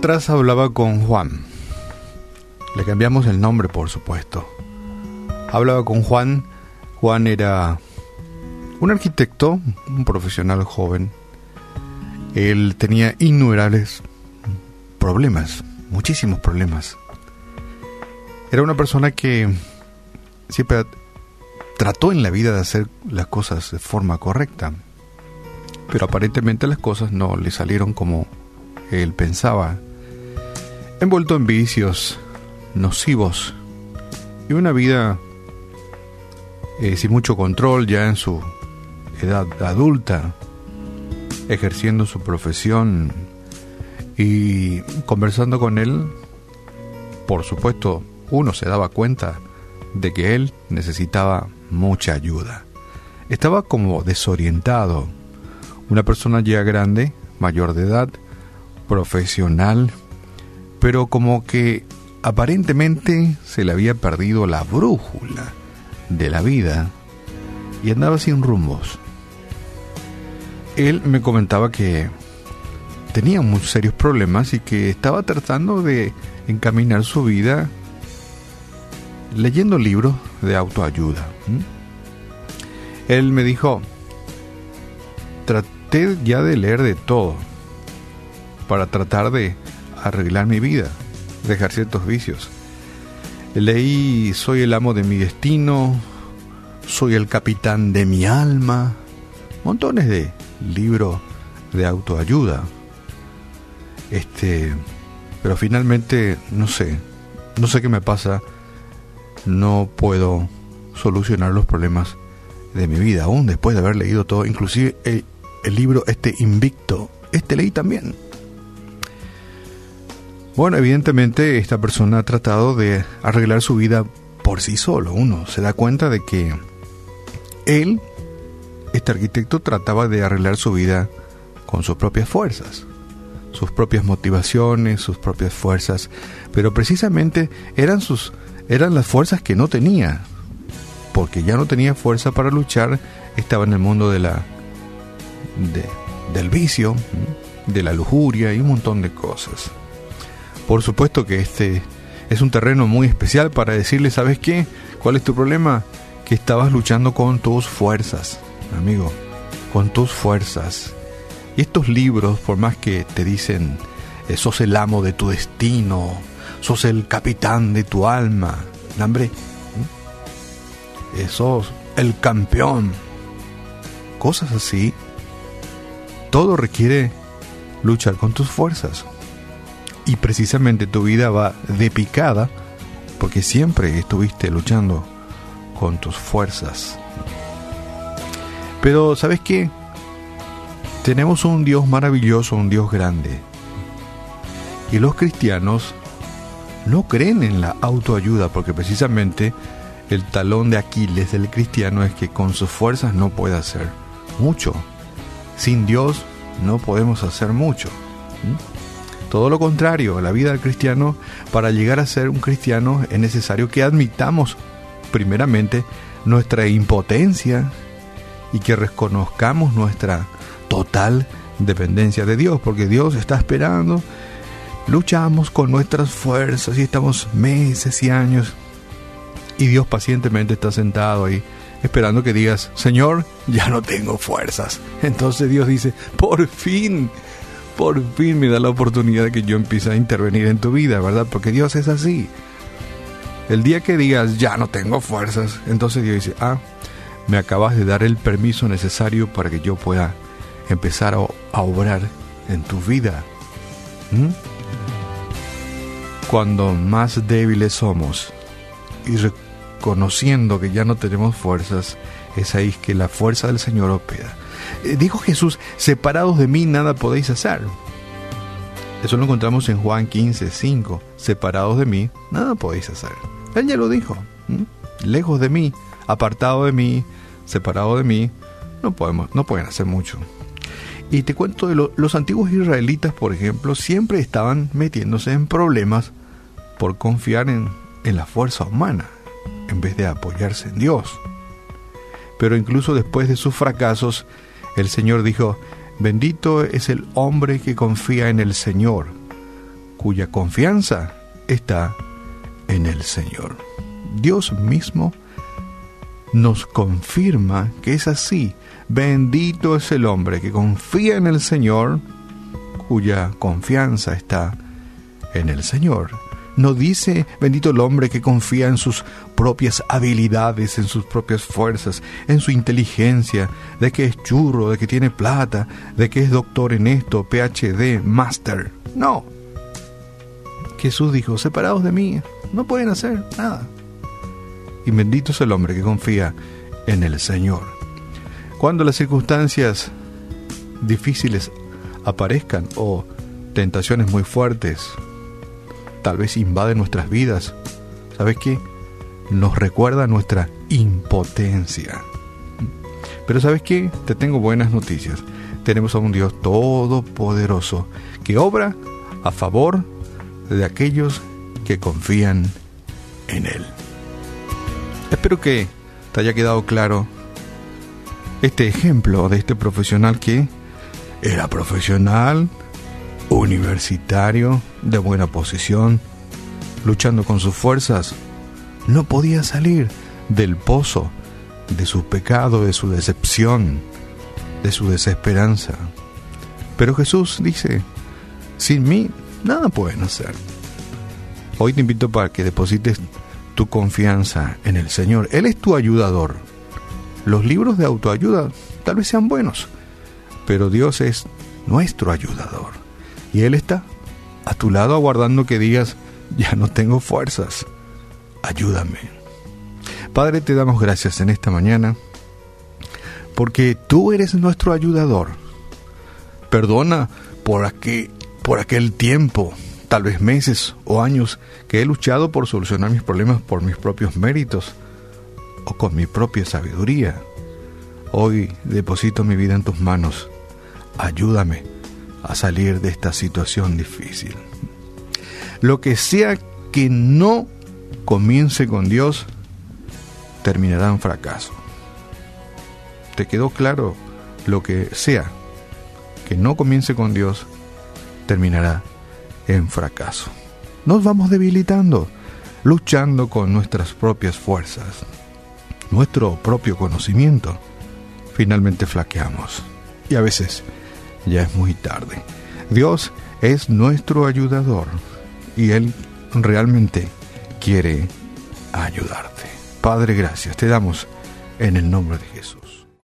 atrás hablaba con Juan. Le cambiamos el nombre, por supuesto. Hablaba con Juan. Juan era un arquitecto, un profesional joven. Él tenía innumerables problemas, muchísimos problemas. Era una persona que siempre trató en la vida de hacer las cosas de forma correcta, pero aparentemente las cosas no le salieron como él pensaba, envuelto en vicios nocivos y una vida eh, sin mucho control ya en su edad adulta, ejerciendo su profesión y conversando con él, por supuesto, uno se daba cuenta de que él necesitaba mucha ayuda. Estaba como desorientado. Una persona ya grande, mayor de edad, profesional, pero como que aparentemente se le había perdido la brújula de la vida y andaba sin rumbos. Él me comentaba que tenía muy serios problemas y que estaba tratando de encaminar su vida leyendo libros de autoayuda. Él me dijo, traté ya de leer de todo para tratar de arreglar mi vida, dejar ciertos vicios. Leí Soy el amo de mi destino, Soy el capitán de mi alma, montones de libros de autoayuda. Este, pero finalmente no sé, no sé qué me pasa no puedo solucionar los problemas de mi vida, aún después de haber leído todo, inclusive el, libro este Invicto, este leí también. Bueno, evidentemente esta persona ha tratado de arreglar su vida por sí solo. Uno se da cuenta de que él, este arquitecto, trataba de arreglar su vida con sus propias fuerzas, sus propias motivaciones, sus propias fuerzas, pero precisamente eran sus eran las fuerzas que no tenía, porque ya no tenía fuerza para luchar, estaba en el mundo de la del vicio, de la lujuria y un montón de cosas. Por supuesto que este es un terreno muy especial para decirle, ¿sabes qué? ¿Cuál es tu problema? Que estabas luchando con tus fuerzas, amigo, con tus fuerzas. Y estos libros, por más que te dicen, eh, sos el amo de tu destino, sos el capitán de tu alma, hombre, sos el campeón, cosas así. Todo requiere luchar con tus fuerzas. Y precisamente tu vida va de picada porque siempre estuviste luchando con tus fuerzas. Pero ¿sabes qué? Tenemos un Dios maravilloso, un Dios grande. Y los cristianos no creen en la autoayuda porque precisamente el talón de Aquiles del cristiano es que con sus fuerzas no puede hacer mucho. Sin Dios no podemos hacer mucho. Todo lo contrario, la vida del cristiano, para llegar a ser un cristiano es necesario que admitamos primeramente nuestra impotencia y que reconozcamos nuestra total dependencia de Dios, porque Dios está esperando Luchamos con nuestras fuerzas y estamos meses y años. Y Dios pacientemente está sentado ahí esperando que digas, Señor, ya no tengo fuerzas. Entonces Dios dice, por fin, por fin me da la oportunidad de que yo empiece a intervenir en tu vida, ¿verdad? Porque Dios es así. El día que digas, ya no tengo fuerzas, entonces Dios dice, ah, me acabas de dar el permiso necesario para que yo pueda empezar a, obrar en tu vida. ¿Mm? cuando más débiles somos y reconociendo que ya no tenemos fuerzas, es ahí que la fuerza del Señor opera. Eh, dijo Jesús, separados de mí nada podéis hacer. Eso lo encontramos en Juan 15, 5. Separados de mí, nada podéis hacer. Él ya lo dijo. Lejos de mí, apartado de mí, separado de mí, no podemos, no pueden hacer mucho. Y te cuento de los antiguos israelitas, por ejemplo, siempre estaban metiéndose en problemas por confiar en, la fuerza humana en vez de apoyarse en Dios. Pero incluso después de sus fracasos, el Señor dijo, bendito es el hombre que confía en el Señor, cuya confianza está en el Señor. Dios mismo nos confirma que es así. Bendito es el hombre que confía en el Señor, cuya confianza está en el Señor. No dice, bendito el hombre que confía en sus propias habilidades, en sus propias fuerzas, en su inteligencia, de que es churro, de que tiene plata, de que es doctor en esto, PhD, master. No. Jesús dijo, separados de mí, no pueden hacer nada. Y bendito es el hombre que confía en el Señor. Cuando las circunstancias difíciles aparezcan o tentaciones muy fuertes, tal vez invaden nuestras vidas, ¿sabes qué? Nos recuerda nuestra impotencia. Pero ¿sabes qué? Te tengo buenas noticias. Tenemos a un Dios todopoderoso que obra a favor de aquellos que confían en Él. Espero que te haya quedado claro este ejemplo de este profesional que era profesional, universitario, de buena posición, luchando con sus fuerzas, no podía salir del pozo de su pecado, de su decepción, de su desesperanza. Pero Jesús dice, sin mí nada pueden hacer. Hoy te invito para que deposites tu confianza en el Señor. Él es tu ayudador. Los libros de autoayuda tal vez sean buenos, pero Dios es nuestro ayudador. Y Él está a tu lado aguardando que digas, ya no tengo fuerzas, ayúdame. Padre, te damos gracias en esta mañana porque tú eres nuestro ayudador. Perdona por, aquel, por aquel tiempo, tal vez meses o años, que he luchado por solucionar mis problemas por mis propios méritos o con mi propia sabiduría. Hoy deposito mi vida en tus manos. Ayúdame a salir de esta situación difícil. Lo que sea que no comience con Dios, terminará en fracaso. ¿Te quedó claro? Lo que sea que no comience con Dios, terminará en fracaso. Nos vamos debilitando, luchando con nuestras propias fuerzas, nuestro propio conocimiento. Finalmente flaqueamos. Y a veces ya es muy tarde. Dios es nuestro ayudador y Él realmente quiere ayudarte. Padre, gracias te damos en el nombre de Jesús.